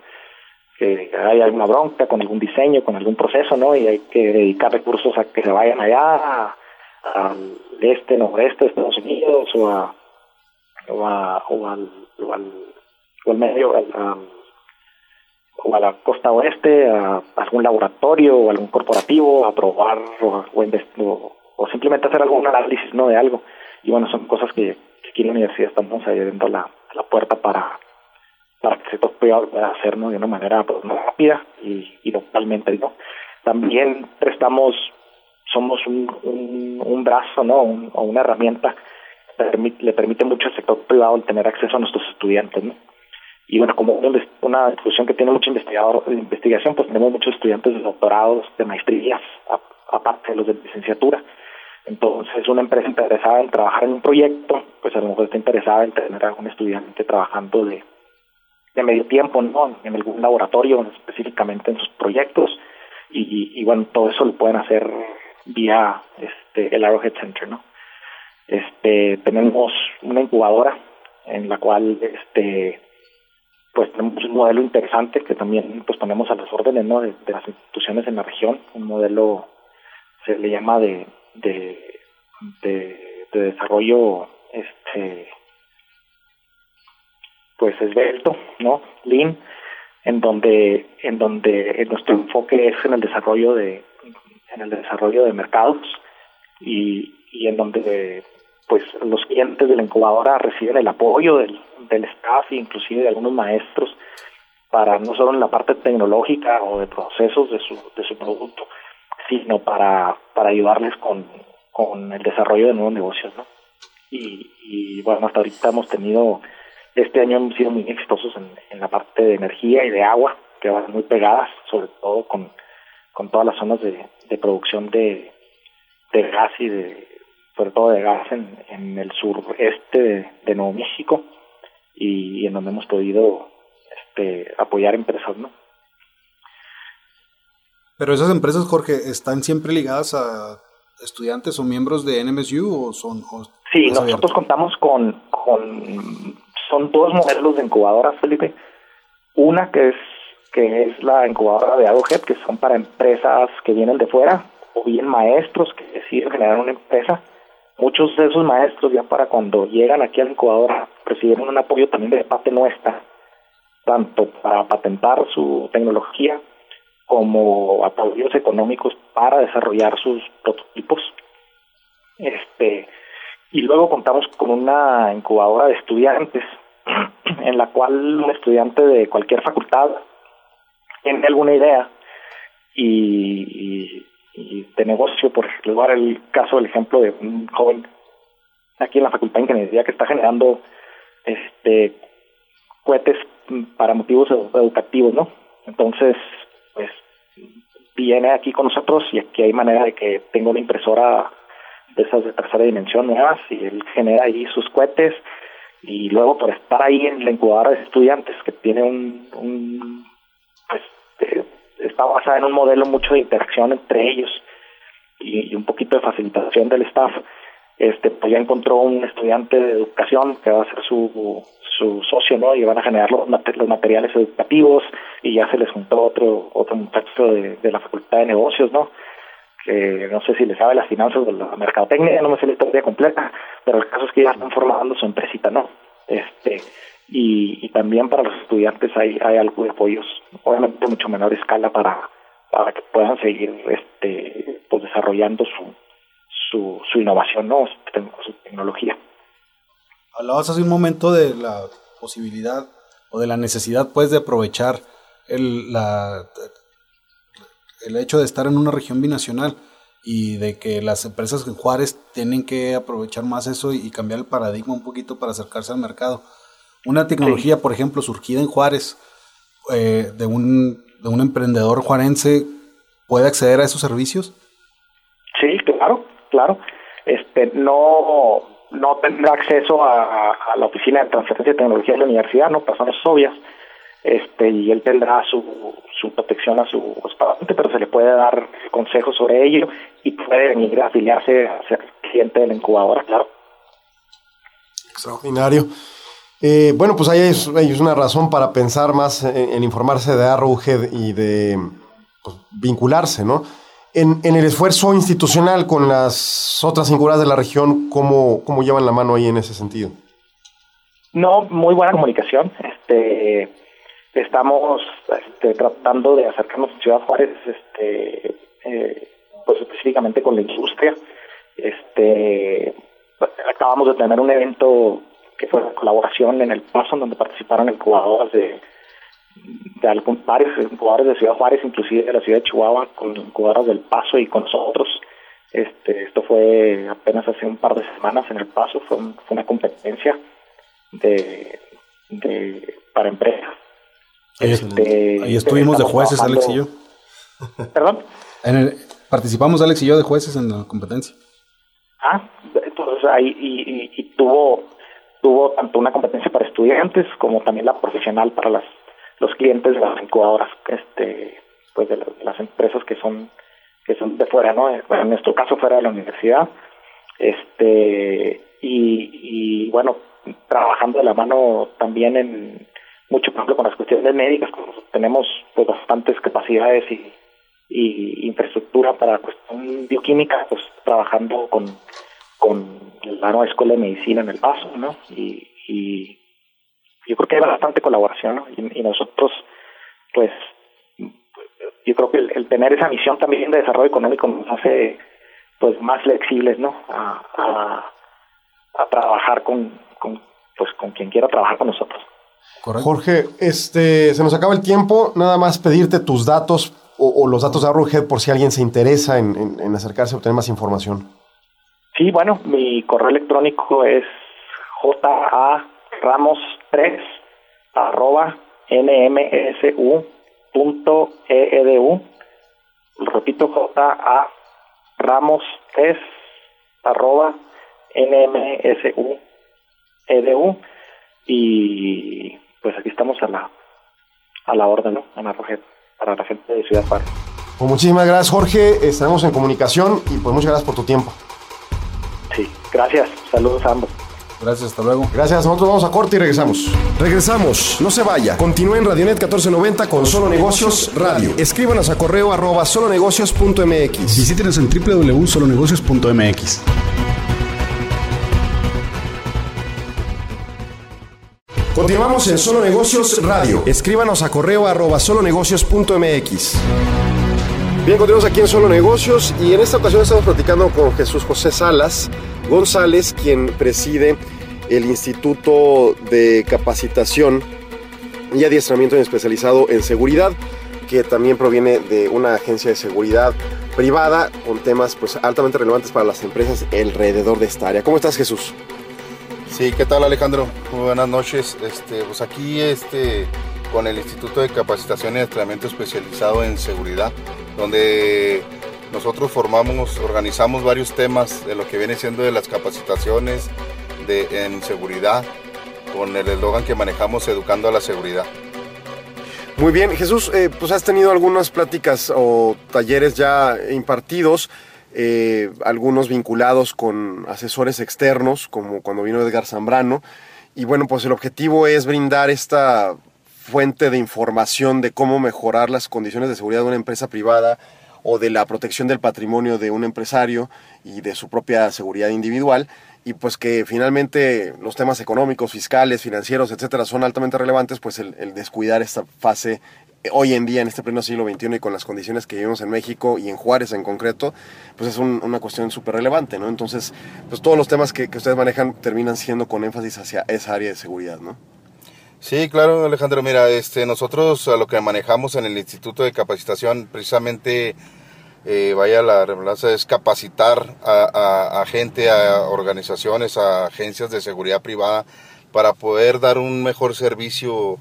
[SPEAKER 8] que hay alguna bronca con algún diseño, con algún proceso, ¿no? Y hay que dedicar recursos a que se vayan allá, al este, noreste de Estados Unidos, o a, o, a, o al, o al, o al medio, al, o a la costa oeste, a algún laboratorio o algún corporativo, a probar o, o, o simplemente hacer algún análisis ¿no? de algo. Y bueno, son cosas que, aquí en la universidad estamos abriendo la, la puerta para, para que se pueda hacer de una manera pues, más rápida y, y localmente. ¿no? También prestamos, somos un, un, un brazo ¿no? o una herramienta que le permite mucho al sector privado el tener acceso a nuestros estudiantes. ¿no? Y bueno, como una institución que tiene mucha investigador, investigación, pues tenemos muchos estudiantes de doctorados, de maestrías, aparte de los de licenciatura. Entonces, una empresa interesada en trabajar en un proyecto, pues a lo mejor está interesada en tener algún estudiante trabajando de, de medio tiempo, ¿no? En algún laboratorio, específicamente en sus proyectos. Y, y, bueno, todo eso lo pueden hacer vía este, el Arrowhead Center, ¿no? Este, tenemos una incubadora en la cual este, pues tenemos un modelo interesante que también pues ponemos a las órdenes ¿no? de, las instituciones en la región, un modelo se le llama de, de, de, desarrollo este pues esbelto, ¿no? Lean, en donde en donde nuestro enfoque es en el desarrollo de en el desarrollo de mercados y, y en donde pues los clientes de la incubadora reciben el apoyo del, del staff e inclusive de algunos maestros para no solo en la parte tecnológica o de procesos de su, de su producto, sino para, para ayudarles con, con el desarrollo de nuevos negocios, ¿no? Y, y bueno, hasta ahorita hemos tenido, este año hemos sido muy exitosos en, en la parte de energía y de agua, que van muy pegadas, sobre todo con, con todas las zonas de, de producción de, de gas y de, sobre todo de gas en, en el sureste de, de Nuevo México y, en donde hemos podido este, apoyar empresas, ¿no?
[SPEAKER 9] Pero esas empresas, Jorge, ¿están siempre ligadas a estudiantes o miembros de NMSU o son...?
[SPEAKER 8] sí, nosotros contamos con, con... Son dos modelos de incubadoras, Felipe. Una que es que es la incubadora de AdoHead, que son para empresas que vienen de fuera, o bien maestros que deciden generar una empresa, Muchos de esos maestros ya para cuando llegan aquí al incubador recibieron un apoyo también de parte nuestra, tanto para patentar su tecnología como apoyos económicos para desarrollar sus prototipos. Este, y luego contamos con una incubadora de estudiantes en la cual un estudiante de cualquier facultad tiene alguna idea y de negocio, por dar el caso, el ejemplo de un joven aquí en la Facultad de Ingeniería que está generando este cohetes para motivos educativos, ¿no? Entonces, pues viene aquí con nosotros y aquí hay manera de que tenga una impresora de esas de tercera dimensión nuevas y él genera ahí sus cohetes y luego por estar ahí en la incubadora de estudiantes que tiene un, un pues, eh, está basada en un modelo mucho de interacción entre ellos y, un poquito de facilitación del staff. Este, pues ya encontró un estudiante de educación que va a ser su, su socio, ¿no? Y van a generar los, los materiales educativos y ya se les juntó otro otro muchacho de, de la Facultad de Negocios, ¿no? que no sé si le sabe las finanzas de la mercadotecnia, no me sé la historia completa, pero el caso es que ya están formando su empresita, ¿no? Este, y, también para los estudiantes hay, hay algo de apoyos, obviamente mucho menor escala para, para que puedan seguir este, pues desarrollando su, su, su innovación, ¿no? su tecnología.
[SPEAKER 9] Hablabas hace un momento de la posibilidad o de la necesidad, pues, de aprovechar el, la, el hecho de estar en una región binacional y de que las empresas en Juárez tienen que aprovechar más eso y, cambiar el paradigma un poquito para acercarse al mercado. Una tecnología, por ejemplo, surgida en Juárez eh, de, un, de un emprendedor juarense, ¿puede acceder a esos servicios?
[SPEAKER 8] Sí, claro, claro. Este, no, no tendrá acceso a, a, la oficina de transferencia de tecnología de la universidad, no, personas obvias este y él tendrá su, su protección a su expediente, pero se le puede dar consejos sobre ello y puede venir a afiliarse a ser cliente de la incubadora, claro.
[SPEAKER 4] Extraordinario. Eh, bueno, pues ahí es, una razón para pensar más en, informarse de Arrowhead y de pues, vincularse, ¿no? En, el esfuerzo institucional con las otras incubadoras de la región, ¿cómo, ¿cómo llevan la mano ahí en ese sentido?
[SPEAKER 8] No, muy buena comunicación. Este, estamos este, tratando de acercarnos a Ciudad Juárez, este, eh, pues específicamente con la industria. Este, acabamos de tener un evento que fue de colaboración en el Paso, donde participaron incubadoras de, de algún, varios incubadoras de Ciudad Juárez, inclusive de la ciudad de Chihuahua, con incubadoras del Paso y con nosotros. Este, esto fue apenas hace un par de semanas en el Paso, fue, fue una competencia de, de para empresas
[SPEAKER 9] este, ahí estuvimos de jueces, Alex y yo.
[SPEAKER 8] ¿Perdón?
[SPEAKER 9] participamos Alex y yo de jueces en la competencia.
[SPEAKER 8] Ah, entonces ahí y, tuvo tuvo tanto una competencia para estudiantes como también la profesional para las los clientes de las incubadoras, este, pues de, las empresas que son que son de fuera, ¿no? en nuestro caso fuera de la universidad, este y, bueno trabajando de la mano también en mucho, por ejemplo, con las cuestiones médicas, como tenemos pues bastantes capacidades y, y infraestructura para cuestión bioquímica, pues trabajando con, con la nueva escuela de medicina en el paso, ¿no? Y, y yo creo que hay bastante colaboración, ¿no? Y, nosotros, pues, yo creo que el, tener esa misión también de desarrollo económico nos hace, pues, más flexibles, ¿no? A, a, a trabajar con, con, pues, con quien quiera trabajar con nosotros.
[SPEAKER 4] Jorge, este, se nos acaba el tiempo. Nada más pedirte tus datos o, los datos de Arrowhead por si alguien se interesa en, acercarse a obtener más información.
[SPEAKER 8] Sí, bueno, mi correo electrónico es jaramos3 arroba nmsu.edu. Repito, ja ramos3 arroba nmsu.edu. Y pues aquí estamos a la, a la orden, ¿no? para la gente de Ciudad Juárez.
[SPEAKER 4] Pues muchísimas gracias, Jorge. Estaremos en comunicación y pues muchas gracias por tu tiempo.
[SPEAKER 8] Sí, gracias. Saludos a ambos.
[SPEAKER 9] Gracias, hasta luego.
[SPEAKER 4] Gracias, nosotros vamos a corte y regresamos.
[SPEAKER 6] Regresamos, no se vaya. Continúa en Radionet 1490 con Solo Negocios Radio. Escríbanos a correo arroba solonegocios.mx.
[SPEAKER 7] Visítenos en www.solonegocios.mx.
[SPEAKER 6] Continuamos en Solo Negocios Radio. Escríbanos a correo arroba solonegocios.mx. Bien, continuamos aquí en Solo Negocios y en esta ocasión estamos platicando con Jesús José Salas González, quien preside el Instituto de Capacitación y Adiestramiento Especializado en Seguridad, que también proviene de una agencia de seguridad privada con temas pues, altamente relevantes para las empresas alrededor de esta área. ¿Cómo estás, Jesús?
[SPEAKER 12] Sí, ¿qué tal Alejandro? Muy buenas noches. Este, pues aquí este, con el Instituto de Capacitación y Entrenamiento Especializado en Seguridad, donde nosotros formamos, organizamos varios temas de lo que viene siendo de las capacitaciones de, en seguridad, con el eslogan que manejamos Educando a la Seguridad.
[SPEAKER 6] Muy bien, Jesús, eh, pues has tenido algunas pláticas o talleres ya impartidos eh, algunos vinculados con asesores externos, como cuando vino Edgar Zambrano. Y bueno, pues el objetivo es brindar esta fuente de información de cómo mejorar las condiciones de seguridad de una empresa privada
[SPEAKER 4] o de la protección del patrimonio de un empresario y de su propia seguridad individual y pues que finalmente los temas económicos, fiscales, financieros, etcétera, son altamente relevantes, pues el, el descuidar esta fase hoy en día, en este pleno siglo XXI y con las condiciones que vivimos en México y en Juárez en concreto, pues es un, una cuestión súper relevante, ¿no? Entonces, pues todos los temas que, que, ustedes manejan terminan siendo con énfasis hacia esa área de seguridad, ¿no?
[SPEAKER 12] Sí, claro, Alejandro. Mira, este, nosotros a lo que manejamos en el Instituto de Capacitación, precisamente, eh, vaya la redundancia, es capacitar a, a, a gente, a organizaciones, a agencias de seguridad privada para poder dar un mejor servicio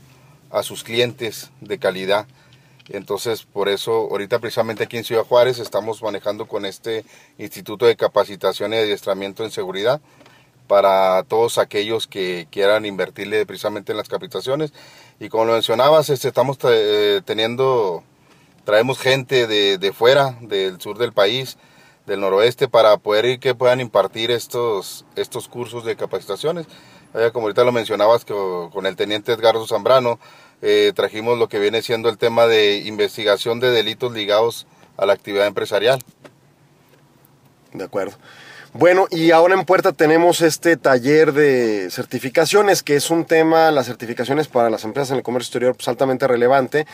[SPEAKER 12] a sus clientes de calidad. Entonces, por eso, ahorita precisamente aquí en Ciudad Juárez estamos manejando con este Instituto de Capacitación y Adiestramiento en Seguridad para todos aquellos que quieran invertirle precisamente en las capacitaciones. Y como lo mencionabas, este, estamos eh, teniendo, traemos gente de, de fuera, del sur del país, del noroeste, para poder ir que puedan impartir estos, estos cursos de capacitaciones. como ahorita lo mencionabas que, con el teniente Edgardo Zambrano, eh, trajimos lo que viene siendo el tema de investigación de delitos ligados a la actividad empresarial.
[SPEAKER 4] De acuerdo. Bueno, y ahora en puerta tenemos este taller de certificaciones, que es un tema, las certificaciones para las empresas en el comercio exterior, pues altamente relevante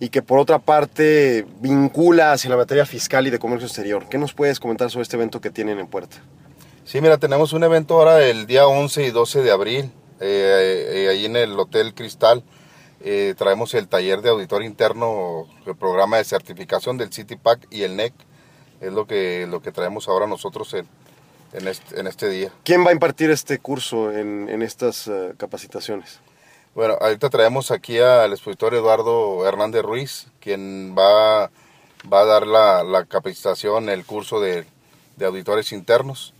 [SPEAKER 4] y que por otra parte vincula hacia la materia fiscal y de comercio exterior. ¿Qué nos puedes comentar sobre este evento que tienen en puerta?
[SPEAKER 12] Sí, mira, tenemos un evento ahora el día 11 y 12 de abril, eh, eh, ahí en el Hotel Cristal. Eh, traemos el taller de auditor interno, el programa de certificación del CityPack y el NEC. Es lo que, lo que traemos ahora nosotros en, en, este, en este día.
[SPEAKER 4] ¿Quién va a impartir este curso en, en estas uh, capacitaciones?
[SPEAKER 12] Bueno, ahorita traemos aquí al expositor Eduardo Hernández Ruiz, quien va, va a dar la, la capacitación, el curso de, de auditores internos.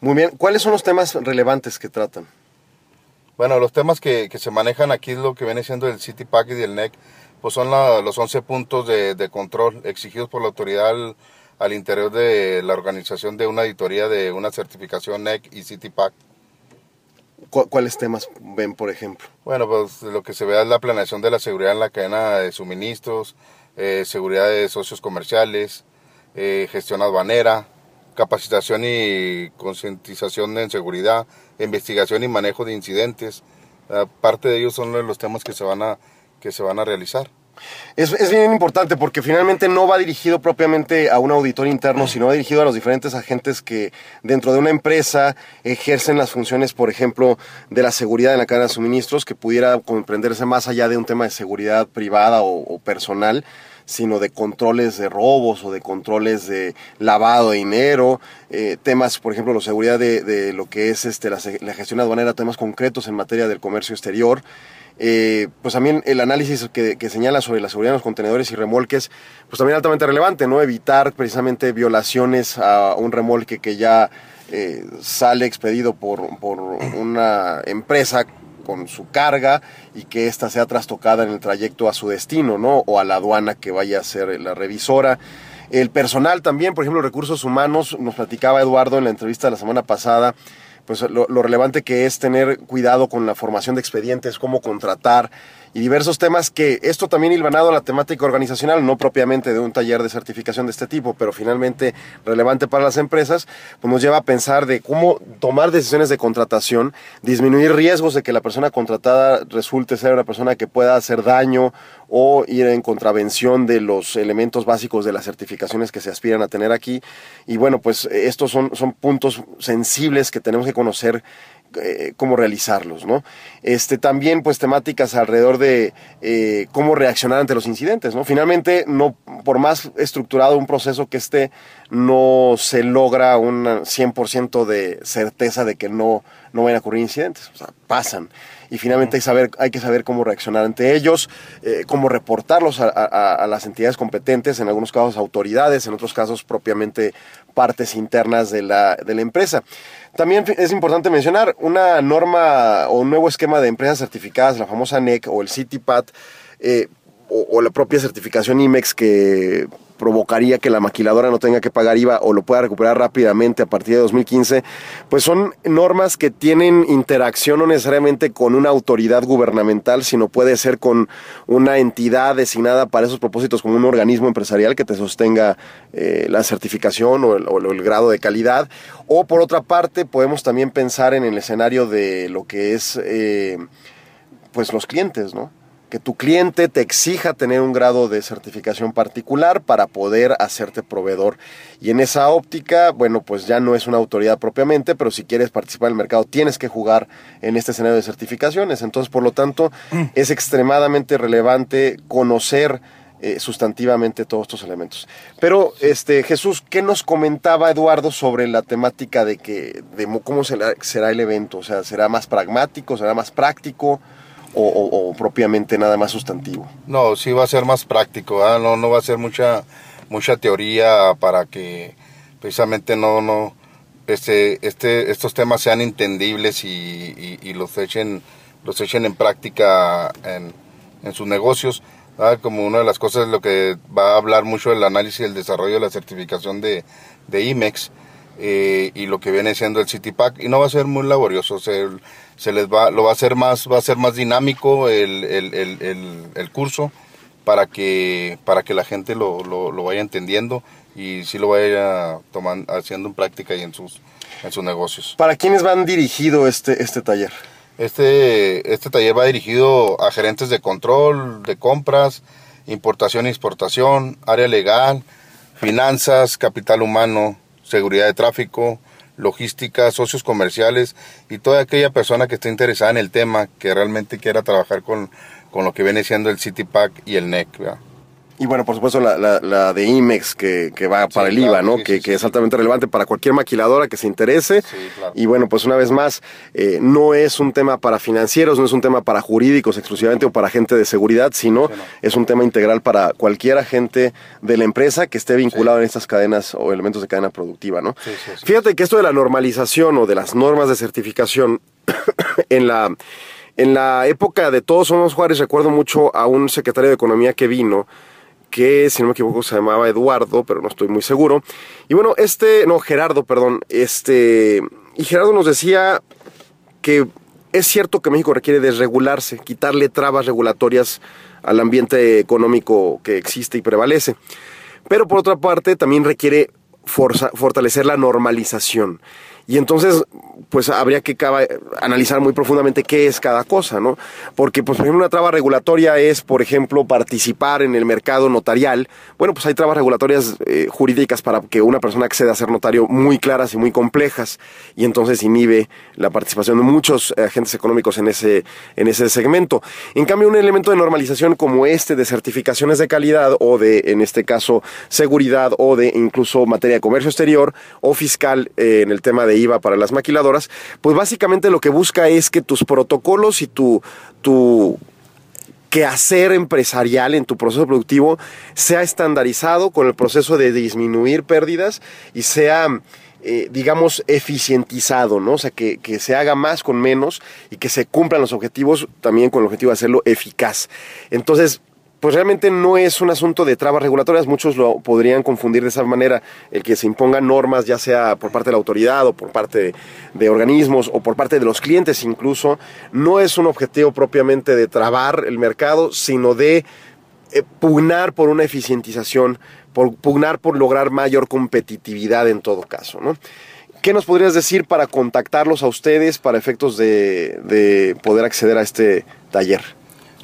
[SPEAKER 4] Muy bien, ¿cuáles son los temas relevantes que tratan?
[SPEAKER 12] Bueno, los temas que, que, se manejan aquí, lo que viene siendo el City Pack y el NEC, pues son la, los 11 puntos de, de, control exigidos por la autoridad al, interior de la organización de una auditoría de una certificación NEC y City Pack.
[SPEAKER 4] ¿Cuáles temas ven, por ejemplo?
[SPEAKER 12] Bueno, pues lo que se ve es la planeación de la seguridad en la cadena de suministros, eh, seguridad de socios comerciales, eh, gestión aduanera, capacitación y concientización en seguridad, investigación y manejo de incidentes. Parte de ellos son los temas que se van a, que se van a realizar.
[SPEAKER 4] Es, es, bien importante porque finalmente no va dirigido propiamente a un auditor interno, sino va dirigido a los diferentes agentes que dentro de una empresa ejercen las funciones, por ejemplo, de la seguridad en la cadena de suministros, que pudiera comprenderse más allá de un tema de seguridad privada o, o personal sino de controles de robos o de controles de lavado de dinero, eh, temas, por ejemplo, la seguridad de, de, lo que es este, la, gestión aduanera, temas concretos en materia del comercio exterior. Eh, pues también el análisis que, que, señala sobre la seguridad en los contenedores y remolques, pues también altamente relevante, ¿no? Evitar precisamente violaciones a un remolque que ya eh, sale expedido por, por una empresa con su carga y que ésta sea trastocada en el trayecto a su destino, ¿no? O a la aduana que vaya a ser la revisora. El personal también, por ejemplo, recursos humanos, nos platicaba Eduardo en la entrevista de la semana pasada, pues lo, lo, relevante que es tener cuidado con la formación de expedientes, cómo contratar y diversos temas que esto también hilvanado a la temática organizacional, no propiamente de un taller de certificación de este tipo, pero finalmente relevante para las empresas, pues nos lleva a pensar de cómo tomar decisiones de contratación, disminuir riesgos de que la persona contratada resulte ser una persona que pueda hacer daño o ir en contravención de los elementos básicos de las certificaciones que se aspiran a tener aquí. Y bueno, pues estos son, son puntos sensibles que tenemos que conocer eh, cómo realizarlos, ¿no? Este, también, pues, temáticas alrededor de eh, cómo reaccionar ante los incidentes, ¿no? Finalmente, no, por más estructurado un proceso que esté, no se logra un 100% de certeza de que no, no van a ocurrir incidentes, o sea, pasan y finalmente hay, que saber cómo reaccionar ante ellos, eh, cómo reportarlos a, las entidades competentes, en algunos casos autoridades, en otros casos propiamente partes internas de la, de la empresa. También es importante mencionar una norma o un nuevo esquema de empresas certificadas, la famosa NEC o el CityPad, eh, o, o, la propia certificación IMEX que provocaría que la maquiladora no tenga que pagar IVA o lo pueda recuperar rápidamente a partir de 2015, pues son normas que tienen interacción no necesariamente con una autoridad gubernamental, sino puede ser con una entidad designada para esos propósitos como un organismo empresarial que te sostenga eh, la certificación o el, grado de calidad. O por otra parte, podemos también pensar en el escenario de lo que es eh, pues los clientes, ¿no? Que tu cliente te exija tener un grado de certificación particular para poder hacerte proveedor. Y en esa óptica, bueno, pues ya no es una autoridad propiamente, pero si quieres participar en el mercado tienes que jugar en este escenario de certificaciones. Entonces, por lo tanto, es extremadamente relevante conocer eh, sustantivamente todos estos elementos. Pero, este, Jesús, ¿qué nos comentaba Eduardo sobre la temática de que, de cómo será, será el evento? O sea, ¿será más pragmático, será más práctico? O, o, o, propiamente nada más sustantivo?
[SPEAKER 12] No, sí va a ser más práctico, no, no va a ser mucha, mucha teoría para que precisamente no, no, este, este, estos temas sean entendibles y, los, echen, los echen en práctica en, en sus negocios. Como una de las cosas lo que va a hablar mucho el análisis y el desarrollo de la certificación de, de IMEX eh, y lo que viene siendo el CityPack y no va a ser muy laborioso, se, se les va, lo va a hacer más, va a ser más dinámico el, el, el, el curso para que, para que la gente lo, lo, lo, vaya entendiendo y sí lo vaya tomando, haciendo en práctica y en sus, en sus negocios.
[SPEAKER 4] ¿Para quiénes van dirigido este, este taller?
[SPEAKER 12] Este, este taller va dirigido a gerentes de control, de compras, importación e exportación, área legal, finanzas, capital humano, seguridad de tráfico, logística, socios comerciales y toda aquella persona que esté interesada en el tema, que realmente quiera trabajar con, con lo que viene siendo el City Pack y el NEC.
[SPEAKER 4] Y bueno, por supuesto, la, la, la de IMEX que, que va para el IVA,
[SPEAKER 12] claro,
[SPEAKER 4] ¿no?
[SPEAKER 12] sí,
[SPEAKER 4] que,
[SPEAKER 12] sí,
[SPEAKER 4] que
[SPEAKER 12] sí,
[SPEAKER 4] es altamente relevante para cualquier maquiladora que se interese.
[SPEAKER 12] claro.
[SPEAKER 4] Y bueno, pues una vez más, eh, no es un tema para financieros, no es un tema para jurídicos exclusivamente o para gente de seguridad, sino es un tema integral para cualquier agente de la empresa que esté vinculado en estas cadenas o elementos de cadena productiva, ¿no? Fíjate que esto de la normalización o de las normas de certificación en la, en la época de Todos Somos Juárez, recuerdo mucho a un secretario de Economía que vino, que si no me equivoco se llamaba Eduardo, pero no estoy muy seguro. Y bueno, este, no, Gerardo, perdón, este, y Gerardo nos decía que es cierto que México requiere desregularse, quitarle trabas regulatorias al ambiente económico que existe y prevalece. Pero por otra parte, también requiere forza- fortalecer la normalización. Y entonces, pues habría que analizar muy profundamente qué es cada cosa, ¿no? Porque, pues, por ejemplo, una traba regulatoria es, por ejemplo, participar en el mercado notarial. Bueno, pues hay trabas regulatorias eh, jurídicas para que una persona acceda a ser notario muy claras y muy complejas. Y entonces inhibe la participación de muchos agentes económicos en ese, en ese segmento. En cambio, un elemento de normalización como este de certificaciones de calidad o de, en este caso, seguridad o de incluso materia de comercio exterior o fiscal eh, en el tema de IVA para las maquiladoras, pues básicamente lo que busca es que tus protocolos y tu, tu quehacer empresarial en tu proceso productivo sea estandarizado con el proceso de disminuir pérdidas y sea eh, digamos, eficientizado, ¿no? O sea, que, que, se haga más con menos y que se cumplan los objetivos también con el objetivo de hacerlo eficaz. Entonces, pues realmente no es un asunto de trabas regulatorias, muchos lo podrían confundir de esa manera, el que se impongan normas, ya sea por parte de la autoridad o por parte de, organismos o por parte de los clientes incluso, no es un objetivo propiamente de trabar el mercado, sino de eh, pugnar por una eficientización, por pugnar por lograr mayor competitividad en todo caso, ¿no? ¿Qué nos podrías decir para contactarlos a ustedes para efectos de poder acceder a este taller?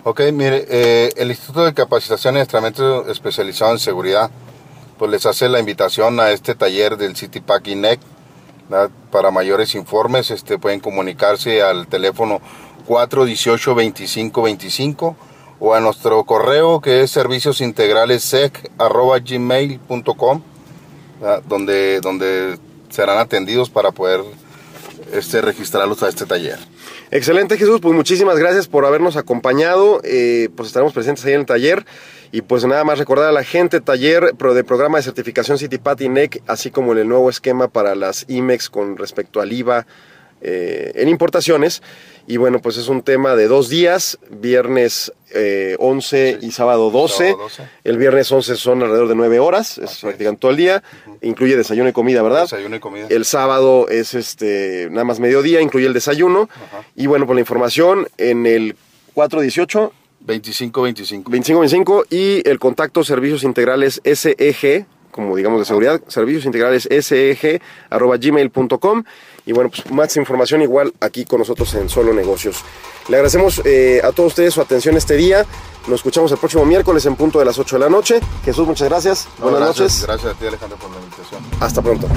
[SPEAKER 12] Ok, mire, eh, el Instituto de Capacitación y Entrenamiento Especializado en Seguridad, pues les hace la invitación a este taller del City Pack INEC. Para mayores informes, este, pueden comunicarse al teléfono 418-2525 o a nuestro correo que es serviciosintegralessec.gmail.com donde, donde serán atendidos para poder este, registrarlos a este taller.
[SPEAKER 4] Excelente Jesús, pues muchísimas gracias por habernos acompañado, eh, pues estaremos presentes ahí en el taller. Y pues nada más recordar a la gente, taller de programa de certificación CityPat y NEC, así como en el nuevo esquema para las IMEX con respecto al IVA eh, en importaciones. Y bueno, pues es un tema de dos días, viernes eh, 11 y sábado 12.
[SPEAKER 12] Sábado 12.
[SPEAKER 4] El viernes 11 son alrededor de 9 horas, es prácticamente todo el día. Incluye desayuno y comida, ¿verdad?
[SPEAKER 12] Desayuno y comida.
[SPEAKER 4] El sábado es este nada más mediodía, incluye el desayuno. Y bueno, por la información en el 418
[SPEAKER 12] 2525.
[SPEAKER 4] 2525 y el contacto servicios integrales SEG, como digamos de seguridad, servicios integrales SEG arroba gmail.com y bueno, pues más información igual aquí con nosotros en Solo Negocios. Le agradecemos eh, a todos ustedes su atención este día. Nos escuchamos el próximo miércoles en punto de las 8 de la noche. Jesús, muchas gracias.
[SPEAKER 12] No,
[SPEAKER 4] Buenas
[SPEAKER 12] gracias,
[SPEAKER 4] noches.
[SPEAKER 12] Gracias a ti, Alejandro, por la invitación.
[SPEAKER 4] Hasta pronto.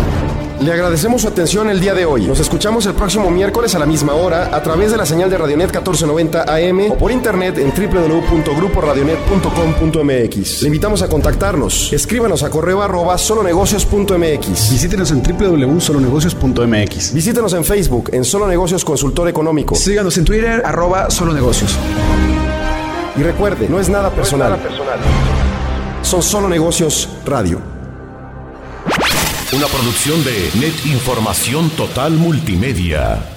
[SPEAKER 4] Le agradecemos su atención el día de hoy. Nos escuchamos el próximo miércoles a la misma hora a través de la señal de Radionet 1490 AM o por internet en www.gruporadionet.com.mx. Le invitamos a contactarnos. Escríbanos a correo arroba solonegocios.mx.
[SPEAKER 9] Visítenos en www.solonegocios.mx.
[SPEAKER 4] Visítenos en Facebook en Solo Negocios Consultor Económico.
[SPEAKER 5] Síganos en Twitter, arroba solo negocios.
[SPEAKER 4] Y recuerde, no es nada personal. Son Solo Negocios Radio.
[SPEAKER 1] Una producción de Net Información Total Multimedia.